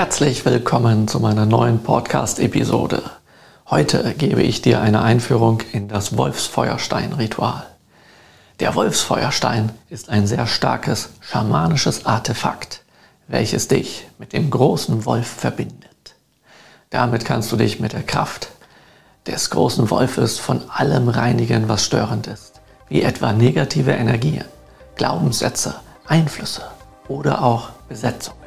Herzlich willkommen zu meiner neuen Podcast-Episode. Heute gebe ich dir eine Einführung in das Wolfsfeuerstein-Ritual. Der Wolfsfeuerstein ist ein sehr starkes schamanisches Artefakt, welches dich mit dem großen Wolf verbindet. Damit kannst du dich mit der Kraft des großen Wolfes von allem reinigen, was störend ist, wie etwa negative Energien, Glaubenssätze, Einflüsse oder auch Besetzungen.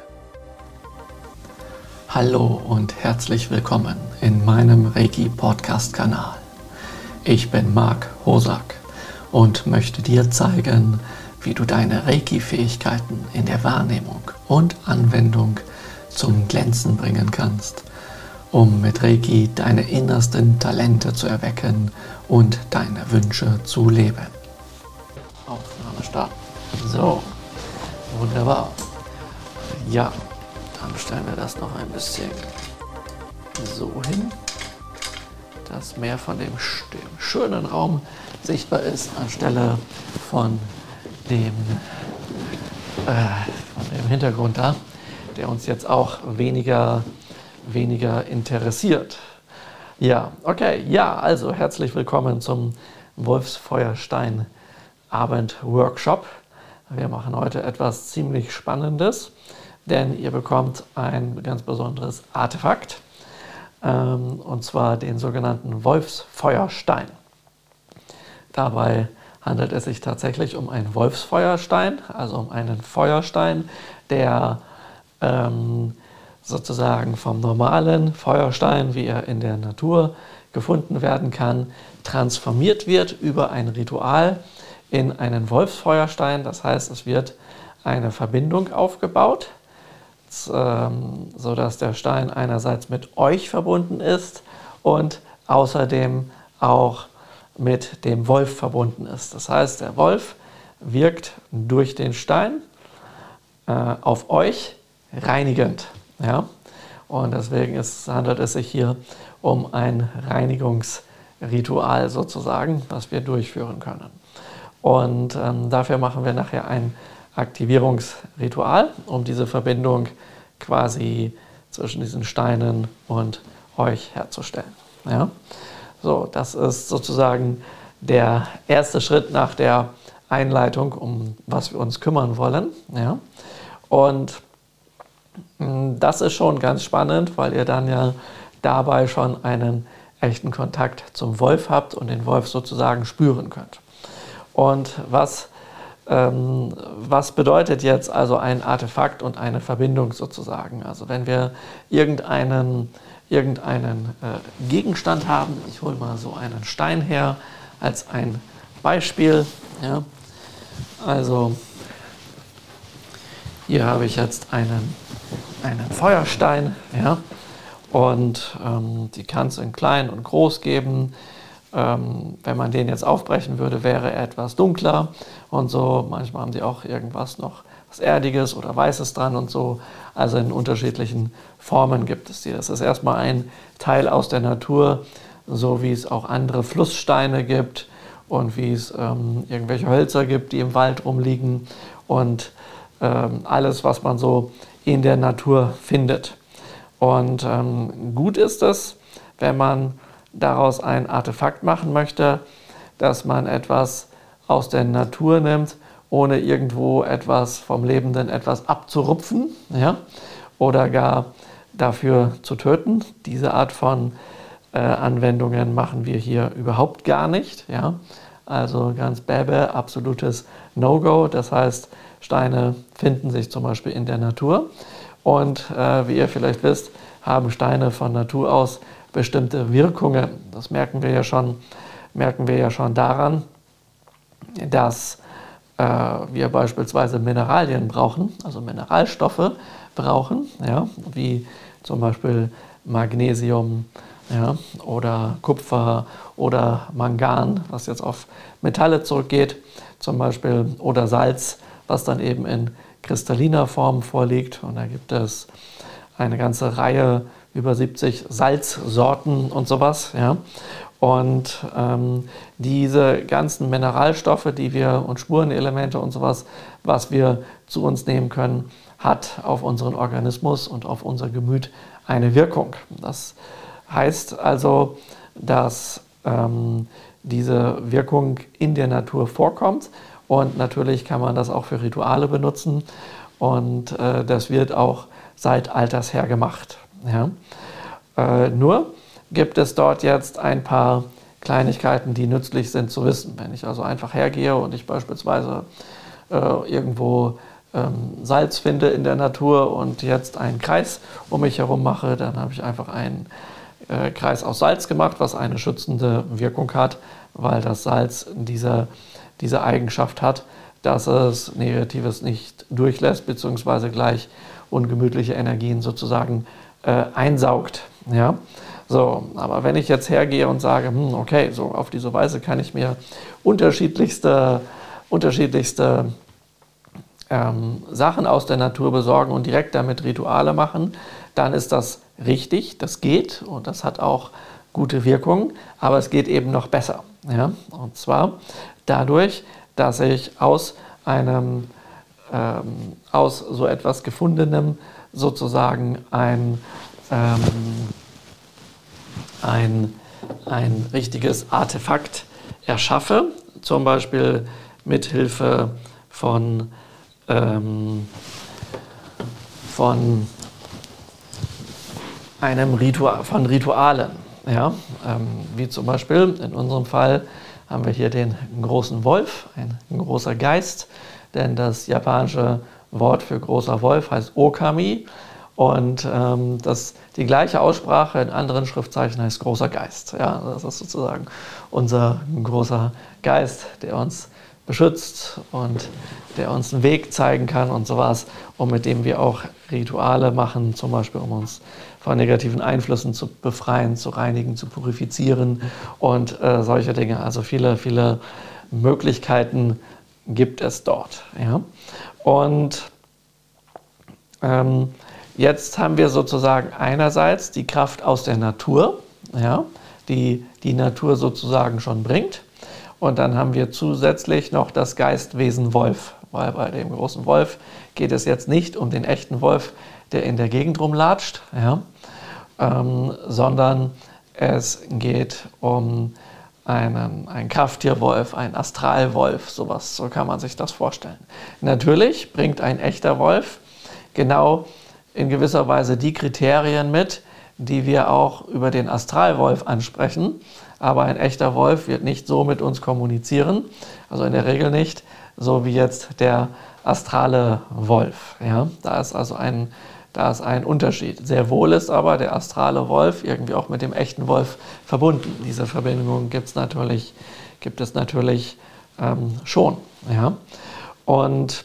Hallo und herzlich willkommen in meinem Reiki Podcast Kanal. Ich bin Marc Hosak und möchte dir zeigen, wie du deine Reiki Fähigkeiten in der Wahrnehmung und Anwendung zum Glänzen bringen kannst, um mit Reiki deine innersten Talente zu erwecken und deine Wünsche zu leben. Aufnahme starten. So, wunderbar. Ja, dann stellen wir das noch ein bisschen so hin, dass mehr von dem, dem schönen Raum sichtbar ist, anstelle von dem, äh, von dem Hintergrund da, der uns jetzt auch weniger, weniger interessiert. Ja, okay, ja, also herzlich willkommen zum Wolfsfeuerstein Abend Workshop. Wir machen heute etwas ziemlich Spannendes denn ihr bekommt ein ganz besonderes Artefakt, ähm, und zwar den sogenannten Wolfsfeuerstein. Dabei handelt es sich tatsächlich um einen Wolfsfeuerstein, also um einen Feuerstein, der ähm, sozusagen vom normalen Feuerstein, wie er in der Natur gefunden werden kann, transformiert wird über ein Ritual in einen Wolfsfeuerstein. Das heißt, es wird eine Verbindung aufgebaut ähm, sodass der Stein einerseits mit euch verbunden ist und außerdem auch mit dem Wolf verbunden ist. Das heißt, der Wolf wirkt durch den Stein äh, auf euch reinigend. Ja? Und deswegen ist, handelt es sich hier um ein Reinigungsritual sozusagen, was wir durchführen können. Und ähm, dafür machen wir nachher ein Aktivierungsritual, um diese Verbindung quasi zwischen diesen Steinen und euch herzustellen. Ja? So, das ist sozusagen der erste Schritt nach der Einleitung, um was wir uns kümmern wollen. Ja? Und hm, das ist schon ganz spannend, weil ihr dann ja dabei schon einen echten Kontakt zum Wolf habt und den Wolf sozusagen spüren könnt. Und was ähm, was bedeutet jetzt also ein Artefakt und eine Verbindung sozusagen? Also wenn wir irgendeinen, irgendeinen äh, Gegenstand haben, ich hole mal so einen Stein her als ein Beispiel. Ja. Also hier habe ich jetzt einen, einen Feuerstein ja. und ähm, die kann es in klein und groß geben. Ähm, wenn man den jetzt aufbrechen würde, wäre er etwas dunkler und so. Manchmal haben die auch irgendwas noch was Erdiges oder Weißes dran und so. Also in unterschiedlichen Formen gibt es die. Das ist erstmal ein Teil aus der Natur, so wie es auch andere Flusssteine gibt und wie es ähm, irgendwelche Hölzer gibt, die im Wald rumliegen und ähm, alles, was man so in der Natur findet. Und ähm, gut ist es, wenn man daraus ein Artefakt machen möchte, dass man etwas aus der Natur nimmt, ohne irgendwo etwas vom Lebenden etwas abzurupfen ja? oder gar dafür zu töten. Diese Art von äh, Anwendungen machen wir hier überhaupt gar nicht. Ja? Also ganz bäbe, absolutes No-Go. Das heißt, Steine finden sich zum Beispiel in der Natur. Und äh, wie ihr vielleicht wisst, haben Steine von Natur aus bestimmte Wirkungen. Das merken wir ja schon, merken wir ja schon daran, dass äh, wir beispielsweise Mineralien brauchen, also Mineralstoffe brauchen, ja, wie zum Beispiel Magnesium ja, oder Kupfer oder Mangan, was jetzt auf Metalle zurückgeht, zum Beispiel, oder Salz, was dann eben in kristalliner Form vorliegt. Und da gibt es eine ganze Reihe über 70 Salzsorten und sowas. Ja. Und ähm, diese ganzen Mineralstoffe, die wir und Spurenelemente und sowas, was wir zu uns nehmen können, hat auf unseren Organismus und auf unser Gemüt eine Wirkung. Das heißt also, dass ähm, diese Wirkung in der Natur vorkommt und natürlich kann man das auch für Rituale benutzen und äh, das wird auch seit Alters her gemacht. Ja? Äh, nur gibt es dort jetzt ein paar Kleinigkeiten, die nützlich sind zu wissen. Wenn ich also einfach hergehe und ich beispielsweise äh, irgendwo ähm, Salz finde in der Natur und jetzt einen Kreis um mich herum mache, dann habe ich einfach einen äh, Kreis aus Salz gemacht, was eine schützende Wirkung hat, weil das Salz diese, diese Eigenschaft hat, dass es Negatives nicht durchlässt, beziehungsweise gleich ungemütliche Energien sozusagen äh, einsaugt. Ja? So, aber wenn ich jetzt hergehe und sage, hm, okay, so auf diese Weise kann ich mir unterschiedlichste, unterschiedlichste ähm, Sachen aus der Natur besorgen und direkt damit Rituale machen, dann ist das richtig, das geht und das hat auch gute Wirkung, aber es geht eben noch besser. Ja? Und zwar dadurch, dass ich aus einem ähm, aus so etwas Gefundenem sozusagen ein, ähm, ein, ein richtiges Artefakt erschaffe, zum Beispiel mit Hilfe von, ähm, von einem Ritual, von Ritualen. Ja? Ähm, wie zum Beispiel in unserem Fall haben wir hier den großen Wolf, ein großer Geist, denn das japanische Wort für großer Wolf heißt Okami und ähm, das, die gleiche Aussprache in anderen Schriftzeichen heißt großer Geist. Ja, das ist sozusagen unser großer Geist, der uns beschützt und der uns einen Weg zeigen kann und sowas, und mit dem wir auch Rituale machen, zum Beispiel um uns von negativen Einflüssen zu befreien, zu reinigen, zu purifizieren und äh, solche Dinge. Also viele, viele Möglichkeiten gibt es dort. Ja? Und ähm, jetzt haben wir sozusagen einerseits die Kraft aus der Natur, ja, die die Natur sozusagen schon bringt. Und dann haben wir zusätzlich noch das Geistwesen Wolf, weil bei dem großen Wolf geht es jetzt nicht um den echten Wolf, der in der Gegend rumlatscht, ja, ähm, sondern es geht um einen, ein Krafttierwolf, ein Astralwolf, sowas, so kann man sich das vorstellen. Natürlich bringt ein echter Wolf genau in gewisser Weise die Kriterien mit, die wir auch über den Astralwolf ansprechen. Aber ein echter Wolf wird nicht so mit uns kommunizieren, also in der Regel nicht, so wie jetzt der astrale Wolf. Ja? Da ist also ein da ist ein Unterschied. Sehr wohl ist aber der astrale Wolf irgendwie auch mit dem echten Wolf verbunden. Diese Verbindung gibt's natürlich, gibt es natürlich ähm, schon. Ja? Und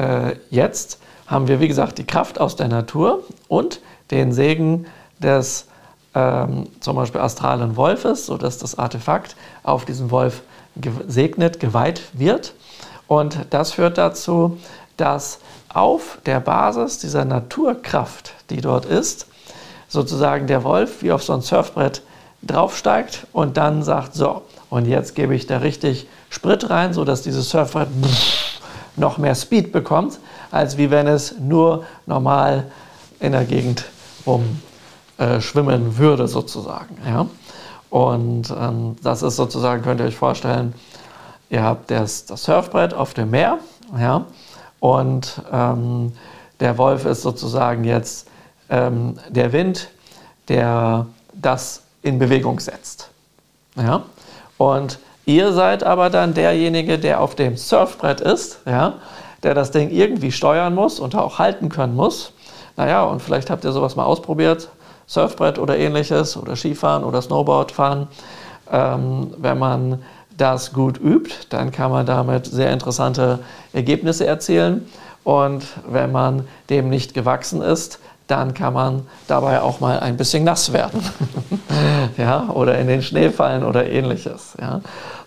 äh, jetzt haben wir, wie gesagt, die Kraft aus der Natur und den Segen des ähm, zum Beispiel astralen Wolfes, sodass das Artefakt auf diesen Wolf gesegnet, geweiht wird. Und das führt dazu, dass auf der Basis dieser Naturkraft, die dort ist, sozusagen der Wolf wie auf so ein Surfbrett draufsteigt und dann sagt, so, und jetzt gebe ich da richtig Sprit rein, sodass dieses Surfbrett noch mehr Speed bekommt, als wie wenn es nur normal in der Gegend rum äh, würde, sozusagen. Ja? Und ähm, das ist sozusagen, könnt ihr euch vorstellen, ihr habt das, das Surfbrett auf dem Meer, ja, und ähm, der Wolf ist sozusagen jetzt ähm, der Wind, der das in Bewegung setzt. Ja? Und ihr seid aber dann derjenige, der auf dem Surfbrett ist, ja? der das Ding irgendwie steuern muss und auch halten können muss. Naja, und vielleicht habt ihr sowas mal ausprobiert, Surfbrett oder ähnliches oder Skifahren oder Snowboardfahren. Ähm, wenn man das gut übt, dann kann man damit sehr interessante Ergebnisse erzielen. Und wenn man dem nicht gewachsen ist, dann kann man dabei auch mal ein bisschen nass werden. ja, oder in den Schnee fallen oder ähnliches. Ja.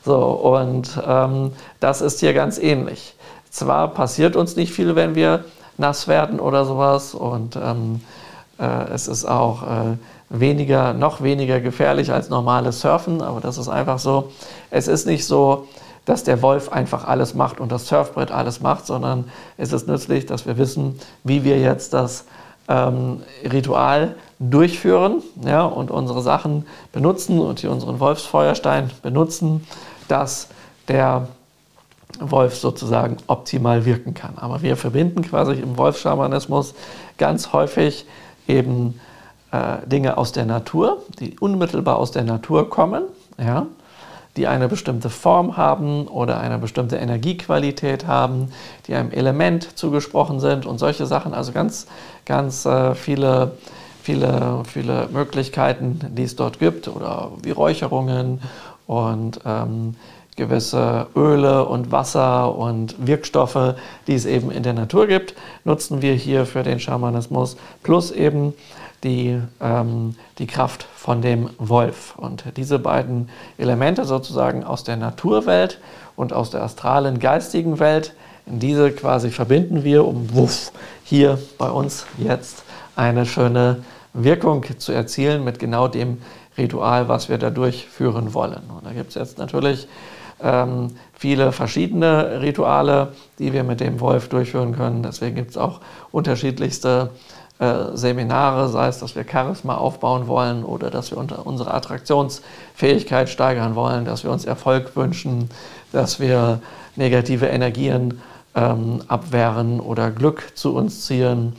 So, und ähm, das ist hier ganz ähnlich. Zwar passiert uns nicht viel, wenn wir nass werden oder sowas, und ähm, äh, es ist auch äh, weniger, noch weniger gefährlich als normales Surfen, aber das ist einfach so. Es ist nicht so, dass der Wolf einfach alles macht und das Surfbrett alles macht, sondern es ist nützlich, dass wir wissen, wie wir jetzt das ähm, Ritual durchführen ja, und unsere Sachen benutzen und hier unseren Wolfsfeuerstein benutzen, dass der Wolf sozusagen optimal wirken kann. Aber wir verbinden quasi im Wolfschamanismus ganz häufig eben äh, Dinge aus der Natur, die unmittelbar aus der Natur kommen, ja, die eine bestimmte Form haben oder eine bestimmte Energiequalität haben, die einem Element zugesprochen sind und solche Sachen. Also ganz, ganz äh, viele, viele, viele Möglichkeiten, die es dort gibt oder wie Räucherungen und ähm, gewisse Öle und Wasser und Wirkstoffe, die es eben in der Natur gibt, nutzen wir hier für den Schamanismus, plus eben die, ähm, die Kraft von dem Wolf. Und diese beiden Elemente sozusagen aus der Naturwelt und aus der astralen geistigen Welt, diese quasi verbinden wir, um wuff, hier bei uns jetzt eine schöne Wirkung zu erzielen mit genau dem Ritual, was wir da durchführen wollen. Und da gibt es jetzt natürlich ähm, viele verschiedene Rituale, die wir mit dem Wolf durchführen können. Deswegen gibt es auch unterschiedlichste Seminare, sei es, dass wir Charisma aufbauen wollen oder dass wir unsere Attraktionsfähigkeit steigern wollen, dass wir uns Erfolg wünschen, dass wir negative Energien ähm, abwehren oder Glück zu uns ziehen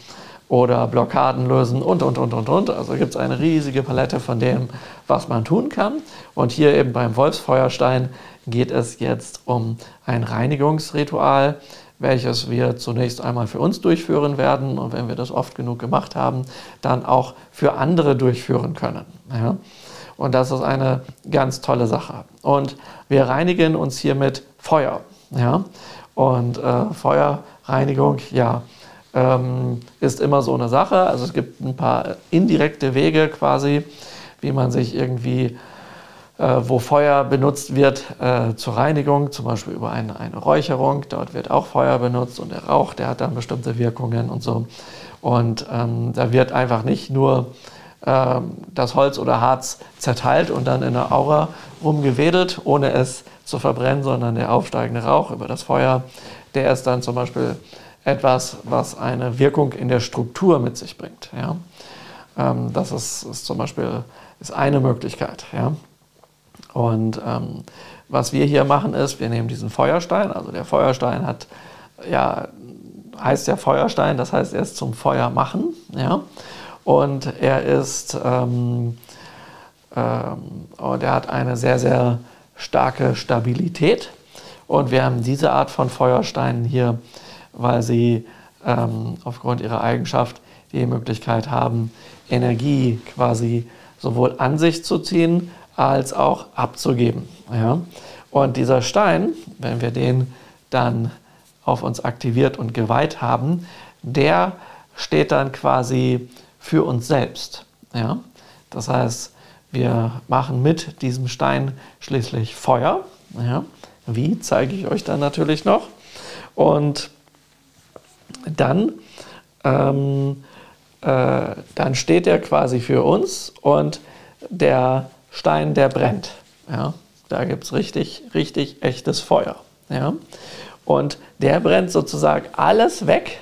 oder Blockaden lösen und, und, und, und, und. Also gibt es eine riesige Palette von dem, was man tun kann. Und hier eben beim Wolfsfeuerstein geht es jetzt um ein Reinigungsritual, welches wir zunächst einmal für uns durchführen werden und wenn wir das oft genug gemacht haben, dann auch für andere durchführen können. Ja? Und das ist eine ganz tolle Sache. Und wir reinigen uns hier mit Feuer. Ja? Und äh, Feuerreinigung, ja, ähm, ist immer so eine Sache. Also es gibt ein paar indirekte Wege quasi, wie man sich irgendwie, wo Feuer benutzt wird äh, zur Reinigung, zum Beispiel über eine, eine Räucherung. Dort wird auch Feuer benutzt und der Rauch, der hat dann bestimmte Wirkungen und so. Und ähm, da wird einfach nicht nur ähm, das Holz oder Harz zerteilt und dann in der Aura rumgewedelt, ohne es zu verbrennen, sondern der aufsteigende Rauch über das Feuer, der ist dann zum Beispiel etwas, was eine Wirkung in der Struktur mit sich bringt. Ja? Ähm, das ist, ist, zum Beispiel ist eine Möglichkeit. Ja? Und ähm, was wir hier machen ist, wir nehmen diesen Feuerstein, also der Feuerstein hat, ja, heißt ja Feuerstein, das heißt, er ist zum Feuer machen. Ja? Und er ist, ähm, ähm, und er hat eine sehr, sehr starke Stabilität. Und wir haben diese Art von Feuersteinen hier weil sie ähm, aufgrund ihrer Eigenschaft die Möglichkeit haben, Energie quasi sowohl an sich zu ziehen als auch abzugeben. Ja? Und dieser Stein, wenn wir den dann auf uns aktiviert und geweiht haben, der steht dann quasi für uns selbst. Ja? Das heißt, wir machen mit diesem Stein schließlich Feuer. Ja? Wie zeige ich euch dann natürlich noch. Und dann, ähm, äh, dann steht er quasi für uns und der Stein, der brennt. Ja? Da gibt es richtig, richtig echtes Feuer. Ja? Und der brennt sozusagen alles weg,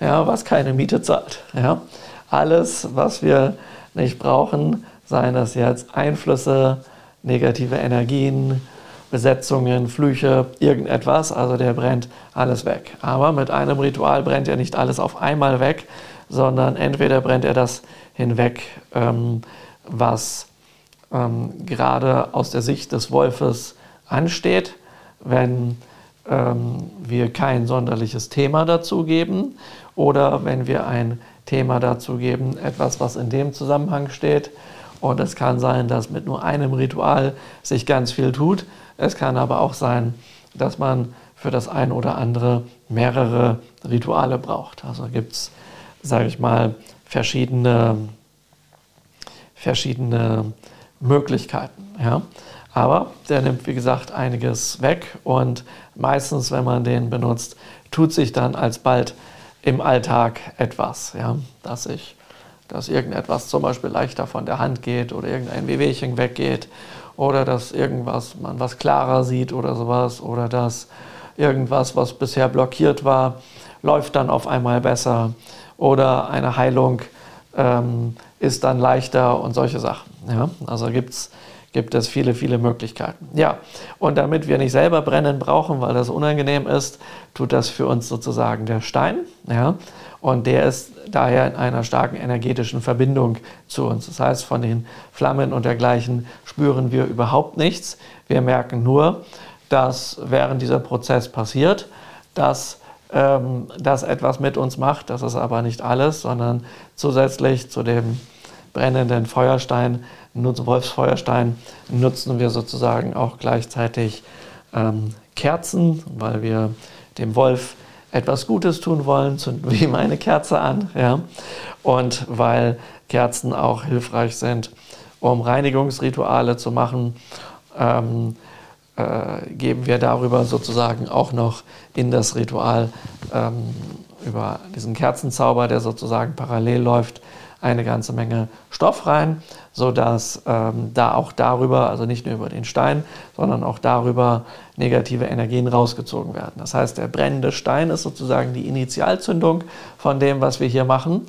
ja, was keine Miete zahlt. Ja? Alles, was wir nicht brauchen, seien das jetzt Einflüsse, negative Energien, Besetzungen, Flüche, irgendetwas. Also der brennt alles weg. Aber mit einem Ritual brennt er nicht alles auf einmal weg, sondern entweder brennt er das hinweg, ähm, was ähm, gerade aus der Sicht des Wolfes ansteht, wenn ähm, wir kein sonderliches Thema dazu geben oder wenn wir ein Thema dazu geben, etwas, was in dem Zusammenhang steht. Und es kann sein, dass mit nur einem Ritual sich ganz viel tut. Es kann aber auch sein, dass man für das ein oder andere mehrere Rituale braucht. Also gibt es, sage ich mal, verschiedene, verschiedene Möglichkeiten. Ja? Aber der nimmt, wie gesagt, einiges weg und meistens, wenn man den benutzt, tut sich dann alsbald im Alltag etwas, ja? dass ich dass irgendetwas zum Beispiel leichter von der Hand geht oder irgendein Wehwehchen weggeht oder dass irgendwas man was klarer sieht oder sowas oder dass irgendwas, was bisher blockiert war, läuft dann auf einmal besser oder eine Heilung ähm, ist dann leichter und solche Sachen. Ja? Also gibt's, gibt es viele, viele Möglichkeiten. Ja, und damit wir nicht selber brennen brauchen, weil das unangenehm ist, tut das für uns sozusagen der Stein. Ja? Und der ist daher in einer starken energetischen Verbindung zu uns. Das heißt, von den Flammen und dergleichen spüren wir überhaupt nichts. Wir merken nur, dass während dieser Prozess passiert, dass ähm, das etwas mit uns macht. Das ist aber nicht alles, sondern zusätzlich zu dem brennenden Feuerstein, Wolfsfeuerstein, nutzen wir sozusagen auch gleichzeitig ähm, Kerzen, weil wir dem Wolf etwas Gutes tun wollen, zünden wir ihm eine Kerze an. Ja? Und weil Kerzen auch hilfreich sind, um Reinigungsrituale zu machen, ähm, äh, geben wir darüber sozusagen auch noch in das Ritual ähm, über diesen Kerzenzauber, der sozusagen parallel läuft, eine ganze Menge Stoff rein, sodass ähm, da auch darüber, also nicht nur über den Stein, sondern auch darüber negative Energien rausgezogen werden. Das heißt, der brennende Stein ist sozusagen die Initialzündung von dem, was wir hier machen.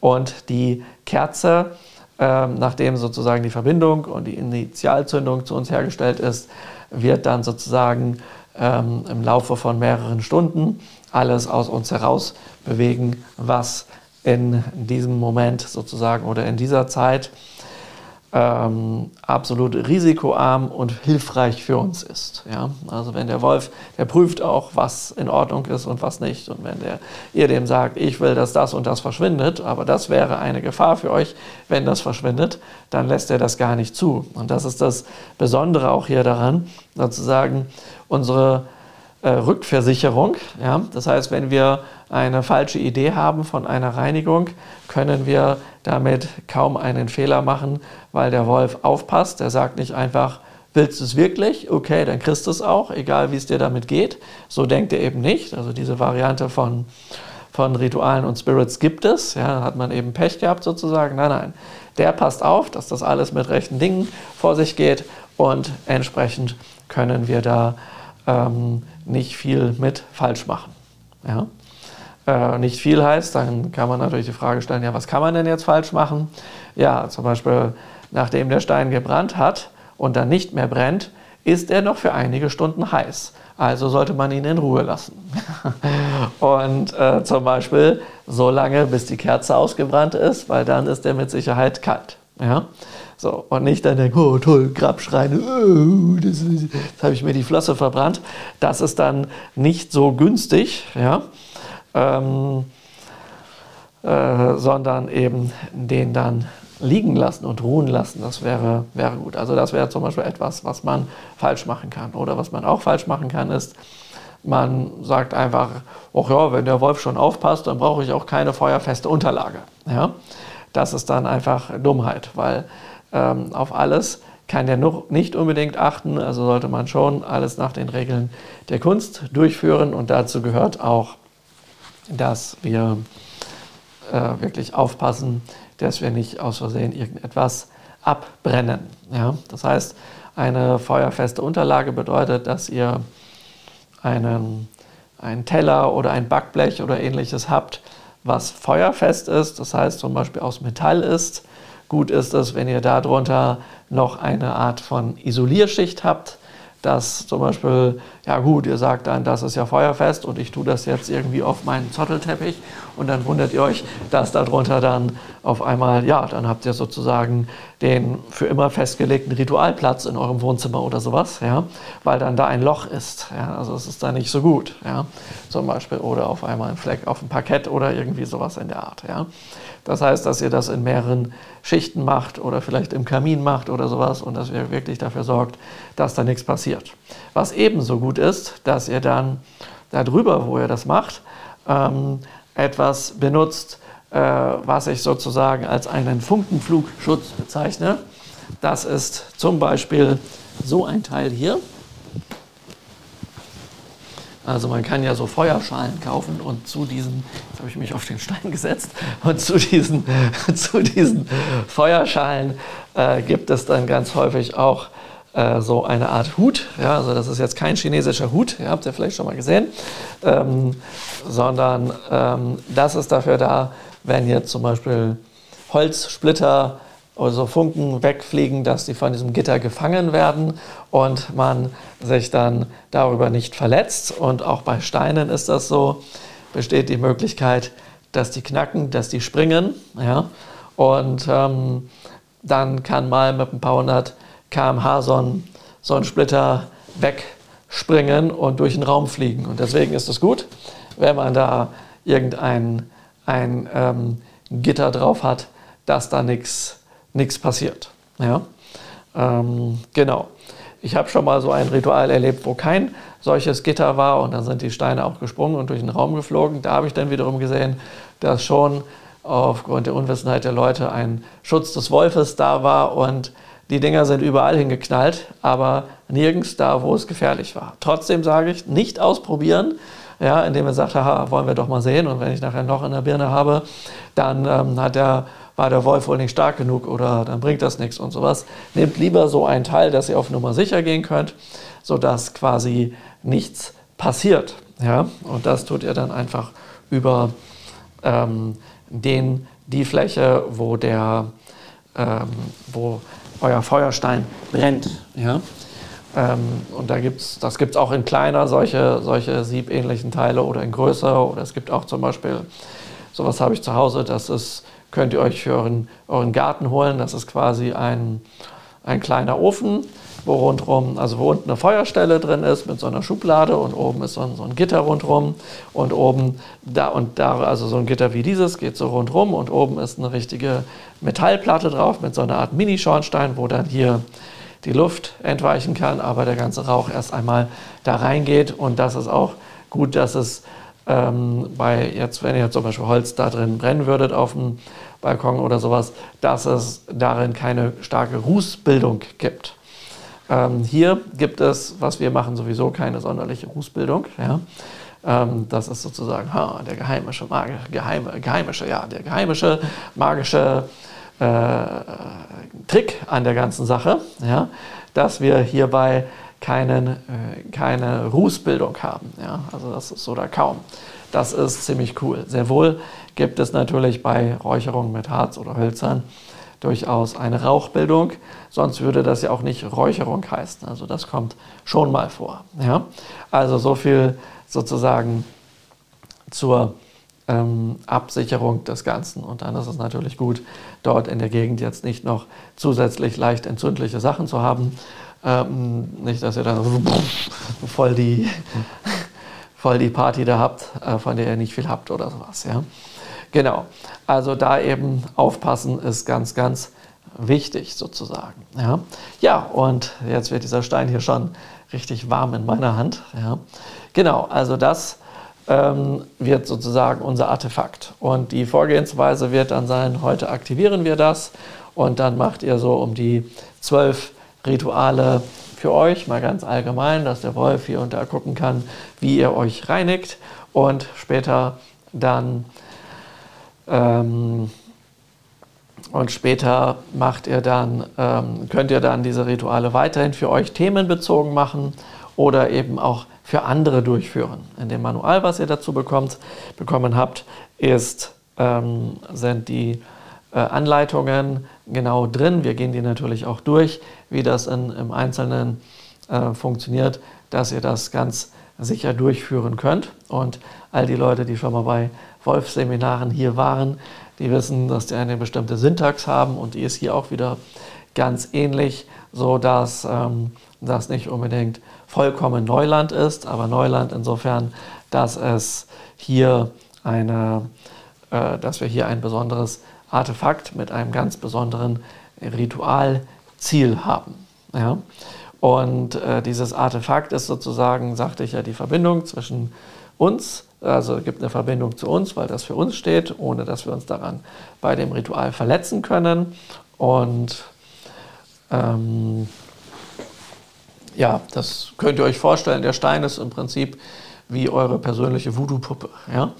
Und die Kerze, ähm, nachdem sozusagen die Verbindung und die Initialzündung zu uns hergestellt ist, wird dann sozusagen ähm, im Laufe von mehreren Stunden alles aus uns heraus bewegen, was in diesem Moment sozusagen oder in dieser Zeit ähm, absolut risikoarm und hilfreich für uns ist. Ja? Also wenn der Wolf, der prüft auch, was in Ordnung ist und was nicht. Und wenn der, ihr dem sagt, ich will, dass das und das verschwindet, aber das wäre eine Gefahr für euch, wenn das verschwindet, dann lässt er das gar nicht zu. Und das ist das Besondere auch hier daran, sozusagen unsere äh, Rückversicherung. Ja? Das heißt, wenn wir eine falsche Idee haben von einer Reinigung, können wir damit kaum einen Fehler machen, weil der Wolf aufpasst. Er sagt nicht einfach, willst du es wirklich? Okay, dann kriegst du es auch, egal wie es dir damit geht. So denkt er eben nicht. Also diese Variante von, von Ritualen und Spirits gibt es. Ja, hat man eben Pech gehabt sozusagen. Nein, nein. Der passt auf, dass das alles mit rechten Dingen vor sich geht und entsprechend können wir da ähm, nicht viel mit falsch machen. Ja? Äh, nicht viel heißt, dann kann man natürlich die Frage stellen, ja, was kann man denn jetzt falsch machen? Ja, zum Beispiel, nachdem der Stein gebrannt hat und dann nicht mehr brennt, ist er noch für einige Stunden heiß. Also sollte man ihn in Ruhe lassen. und äh, zum Beispiel so lange, bis die Kerze ausgebrannt ist, weil dann ist er mit Sicherheit kalt. Ja? So, und nicht dann denken, oh toll, Grabschreine, oh, das, jetzt habe ich mir die Flosse verbrannt. Das ist dann nicht so günstig, ja? Ähm, äh, sondern eben den dann liegen lassen und ruhen lassen. Das wäre, wäre gut. Also das wäre zum Beispiel etwas, was man falsch machen kann. Oder was man auch falsch machen kann, ist, man sagt einfach, oh ja, wenn der Wolf schon aufpasst, dann brauche ich auch keine feuerfeste Unterlage. Ja? Das ist dann einfach Dummheit, weil ähm, auf alles kann der noch nicht unbedingt achten, also sollte man schon alles nach den Regeln der Kunst durchführen und dazu gehört auch, dass wir äh, wirklich aufpassen, dass wir nicht aus Versehen irgendetwas abbrennen. Ja? Das heißt, eine feuerfeste Unterlage bedeutet, dass ihr einen, einen Teller oder ein Backblech oder ähnliches habt, was feuerfest ist, das heißt zum Beispiel aus Metall ist, Gut ist es, wenn ihr darunter noch eine Art von Isolierschicht habt, dass zum Beispiel, ja gut, ihr sagt dann, das ist ja feuerfest und ich tue das jetzt irgendwie auf meinen Zottelteppich und dann wundert ihr euch, dass darunter dann auf einmal, ja, dann habt ihr sozusagen den für immer festgelegten Ritualplatz in eurem Wohnzimmer oder sowas, ja, weil dann da ein Loch ist, ja, also es ist da nicht so gut, ja, zum Beispiel oder auf einmal ein Fleck auf dem Parkett oder irgendwie sowas in der Art, ja. Das heißt, dass ihr das in mehreren Schichten macht oder vielleicht im Kamin macht oder sowas und dass ihr wirklich dafür sorgt, dass da nichts passiert. Was ebenso gut ist, dass ihr dann darüber, wo ihr das macht, ähm, etwas benutzt, äh, was ich sozusagen als einen Funkenflugschutz bezeichne. Das ist zum Beispiel so ein Teil hier. Also man kann ja so Feuerschalen kaufen und zu diesen, jetzt habe ich mich auf den Stein gesetzt, und zu diesen, zu diesen Feuerschalen äh, gibt es dann ganz häufig auch äh, so eine Art Hut. Ja, also das ist jetzt kein chinesischer Hut, ja, habt ihr vielleicht schon mal gesehen, ähm, sondern ähm, das ist dafür da, wenn jetzt zum Beispiel Holzsplitter oder so Funken wegfliegen, dass die von diesem Gitter gefangen werden und man sich dann darüber nicht verletzt. Und auch bei Steinen ist das so, besteht die Möglichkeit, dass die knacken, dass die springen. Ja? Und ähm, dann kann mal mit ein paar hundert km/h so ein, so ein Splitter wegspringen und durch den Raum fliegen. Und deswegen ist es gut, wenn man da irgendein ein, ähm, Gitter drauf hat, dass da nichts passiert. Ja? Ähm, genau. Ich habe schon mal so ein Ritual erlebt, wo kein solches Gitter war und dann sind die Steine auch gesprungen und durch den Raum geflogen. Da habe ich dann wiederum gesehen, dass schon aufgrund der Unwissenheit der Leute ein Schutz des Wolfes da war und die Dinger sind überall hingeknallt, aber nirgends da, wo es gefährlich war. Trotzdem sage ich, nicht ausprobieren, ja, indem er sagt, haha, wollen wir doch mal sehen. Und wenn ich nachher ein Loch in der Birne habe, dann ähm, hat der, war der Wolf wohl nicht stark genug oder dann bringt das nichts und sowas. Nehmt lieber so ein Teil, dass ihr auf Nummer sicher gehen könnt, sodass quasi nichts passiert. Ja? Und das tut ihr dann einfach über ähm, den, die Fläche, wo der, ähm, wo euer Feuerstein brennt. Ja? Ähm, und da gibt's, das gibt es auch in kleiner, solche, solche siebähnlichen Teile oder in größer. Oder es gibt auch zum Beispiel, sowas habe ich zu Hause, das ist, könnt ihr euch für euren, euren Garten holen. Das ist quasi ein, ein kleiner Ofen, wo rundherum, also wo unten eine Feuerstelle drin ist mit so einer Schublade und oben ist so ein, so ein Gitter rundherum und oben da und da, also so ein Gitter wie dieses geht so rundherum und oben ist eine richtige Metallplatte drauf mit so einer Art Mini-Schornstein, wo dann hier die Luft entweichen kann, aber der ganze Rauch erst einmal da reingeht und das ist auch gut, dass es ähm, bei jetzt, wenn ihr zum Beispiel Holz da drin brennen würdet auf dem Balkon oder sowas, dass es darin keine starke Rußbildung gibt. Ähm, hier gibt es, was wir machen, sowieso keine sonderliche Rußbildung. Ja? Ähm, das ist sozusagen ha, der geheimische, magische, geheime, geheimische, ja, der geheimische, magische äh, Trick an der ganzen Sache, ja? dass wir hierbei keinen, äh, keine Rußbildung haben. Ja? Also das ist so da kaum. Das ist ziemlich cool. Sehr wohl gibt es natürlich bei Räucherung mit Harz oder Hölzern durchaus eine Rauchbildung, sonst würde das ja auch nicht Räucherung heißen. Also das kommt schon mal vor. Ja? Also so viel sozusagen zur ähm, Absicherung des Ganzen. Und dann ist es natürlich gut, dort in der Gegend jetzt nicht noch zusätzlich leicht entzündliche Sachen zu haben. Ähm, nicht, dass ihr dann voll die, voll die Party da habt, äh, von der ihr nicht viel habt oder sowas. Ja? Genau, also da eben aufpassen ist ganz, ganz wichtig sozusagen. Ja, ja und jetzt wird dieser Stein hier schon richtig warm in meiner Hand. Ja. Genau, also das ähm, wird sozusagen unser Artefakt. Und die Vorgehensweise wird dann sein, heute aktivieren wir das und dann macht ihr so um die zwölf Rituale für euch, mal ganz allgemein, dass der Wolf hier und da gucken kann, wie ihr euch reinigt und später dann ähm, und später macht ihr dann, ähm, könnt ihr dann diese Rituale weiterhin für euch themenbezogen machen oder eben auch für andere durchführen. In dem Manual, was ihr dazu bekommt, bekommen habt, ist, ähm, sind die Anleitungen genau drin. Wir gehen die natürlich auch durch, wie das in, im Einzelnen äh, funktioniert, dass ihr das ganz sicher durchführen könnt. Und all die Leute, die schon mal bei Wolf-Seminaren hier waren, die wissen, dass die eine bestimmte Syntax haben und die ist hier auch wieder ganz ähnlich, so dass ähm, das nicht unbedingt vollkommen Neuland ist, aber Neuland insofern, dass es hier eine, äh, dass wir hier ein besonderes Artefakt mit einem ganz besonderen Ritualziel haben. Ja? Und äh, dieses Artefakt ist sozusagen, sagte ich ja, die Verbindung zwischen uns also gibt eine Verbindung zu uns, weil das für uns steht, ohne dass wir uns daran bei dem Ritual verletzen können. Und ähm, ja, das könnt ihr euch vorstellen. Der Stein ist im Prinzip wie eure persönliche Voodoo-Puppe. Ja?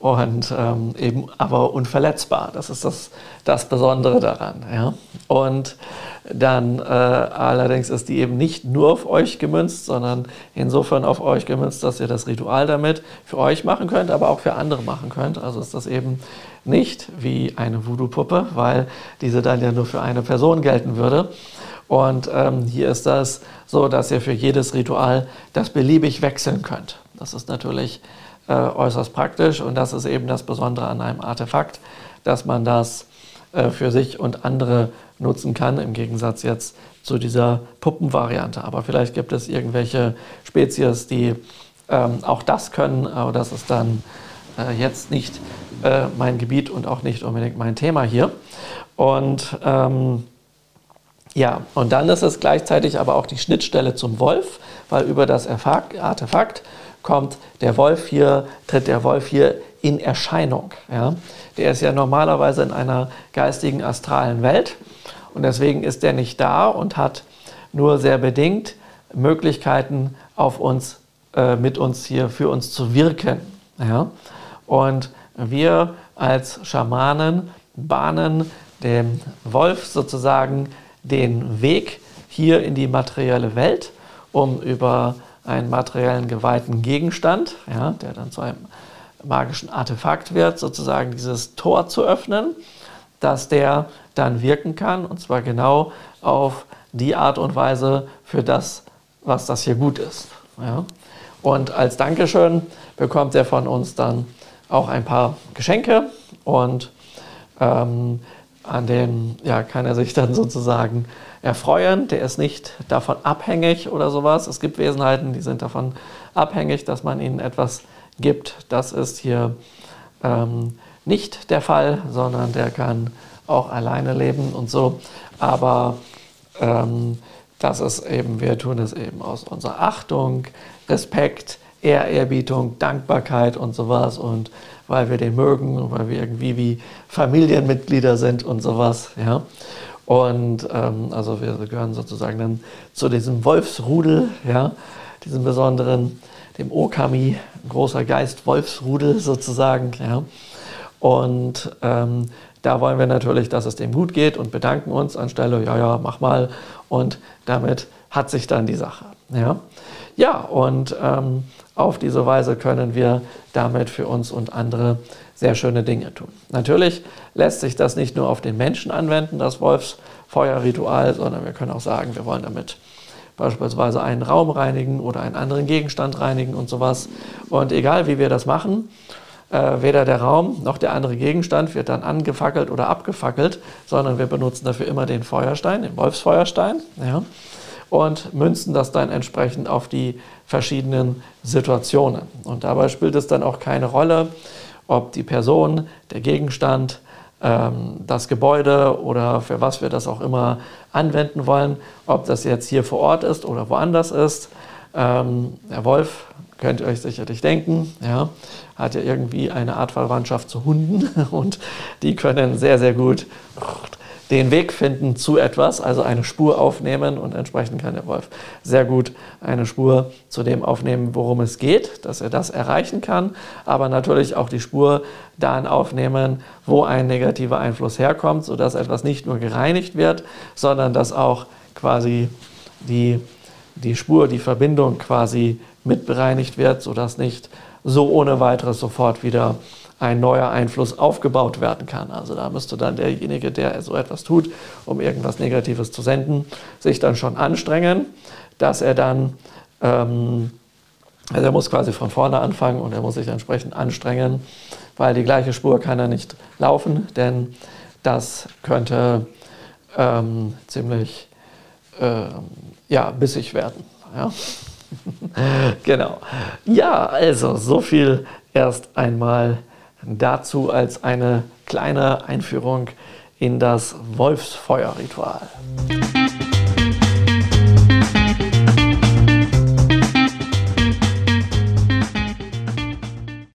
Und ähm, eben aber unverletzbar. Das ist das, das Besondere daran. Ja? Und dann äh, allerdings ist die eben nicht nur auf euch gemünzt, sondern insofern auf euch gemünzt, dass ihr das Ritual damit für euch machen könnt, aber auch für andere machen könnt. Also ist das eben nicht wie eine Voodoo-Puppe, weil diese dann ja nur für eine Person gelten würde. Und ähm, hier ist das so, dass ihr für jedes Ritual das beliebig wechseln könnt. Das ist natürlich äh, äußerst praktisch und das ist eben das Besondere an einem Artefakt, dass man das äh, für sich und andere nutzen kann, im Gegensatz jetzt zu dieser Puppenvariante. Aber vielleicht gibt es irgendwelche Spezies, die ähm, auch das können, aber das ist dann äh, jetzt nicht äh, mein Gebiet und auch nicht unbedingt mein Thema hier. Und ähm, ja, und dann ist es gleichzeitig aber auch die Schnittstelle zum Wolf, weil über das Artefakt kommt der Wolf hier, tritt der Wolf hier in Erscheinung. Ja? Der ist ja normalerweise in einer geistigen, astralen Welt und deswegen ist er nicht da und hat nur sehr bedingt Möglichkeiten auf uns, äh, mit uns hier für uns zu wirken. Ja? Und wir als Schamanen bahnen dem Wolf sozusagen den Weg hier in die materielle Welt, um über einen materiellen geweihten Gegenstand, ja, der dann zu einem magischen Artefakt wird, sozusagen dieses Tor zu öffnen, dass der dann wirken kann, und zwar genau auf die Art und Weise für das, was das hier gut ist. Ja. Und als Dankeschön bekommt er von uns dann auch ein paar Geschenke und ähm, an denen ja, kann er sich dann sozusagen erfreuen. Der ist nicht davon abhängig oder sowas. Es gibt Wesenheiten, die sind davon abhängig, dass man ihnen etwas gibt. Das ist hier ähm, nicht der Fall, sondern der kann auch alleine leben und so. Aber ähm, das ist eben, wir tun es eben aus unserer Achtung, Respekt, Ehrerbietung, Dankbarkeit und sowas und weil wir den mögen und weil wir irgendwie wie Familienmitglieder sind und sowas. Ja. Und ähm, also wir gehören sozusagen dann zu diesem Wolfsrudel, ja, diesem besonderen, dem Okami, großer Geist Wolfsrudel sozusagen. Ja. Und ähm, da wollen wir natürlich, dass es dem gut geht und bedanken uns anstelle, ja, ja, mach mal. Und damit hat sich dann die Sache. Ja, ja und ähm, auf diese Weise können wir damit für uns und andere sehr schöne Dinge tun. Natürlich lässt sich das nicht nur auf den Menschen anwenden, das Wolfsfeuerritual, sondern wir können auch sagen, wir wollen damit beispielsweise einen Raum reinigen oder einen anderen Gegenstand reinigen und sowas. Und egal wie wir das machen, äh, weder der Raum noch der andere Gegenstand wird dann angefackelt oder abgefackelt, sondern wir benutzen dafür immer den Feuerstein, den Wolfsfeuerstein. Ja und münzen das dann entsprechend auf die verschiedenen Situationen. Und dabei spielt es dann auch keine Rolle, ob die Person, der Gegenstand, ähm, das Gebäude oder für was wir das auch immer anwenden wollen, ob das jetzt hier vor Ort ist oder woanders ist. Ähm, der Wolf, könnt ihr euch sicherlich denken, ja, hat ja irgendwie eine Art Verwandtschaft zu Hunden und die können sehr, sehr gut den Weg finden zu etwas, also eine Spur aufnehmen und entsprechend kann der Wolf sehr gut eine Spur zu dem aufnehmen, worum es geht, dass er das erreichen kann, aber natürlich auch die Spur dahin aufnehmen, wo ein negativer Einfluss herkommt, sodass etwas nicht nur gereinigt wird, sondern dass auch quasi die, die Spur, die Verbindung quasi mit bereinigt wird, sodass nicht so ohne weiteres sofort wieder ein neuer Einfluss aufgebaut werden kann. Also da müsste dann derjenige, der so etwas tut, um irgendwas Negatives zu senden, sich dann schon anstrengen, dass er dann, ähm, also er muss quasi von vorne anfangen und er muss sich entsprechend anstrengen, weil die gleiche Spur kann er nicht laufen, denn das könnte ähm, ziemlich äh, ja, bissig werden. Ja? genau. Ja, also so viel erst einmal dazu als eine kleine Einführung in das Wolfsfeuerritual.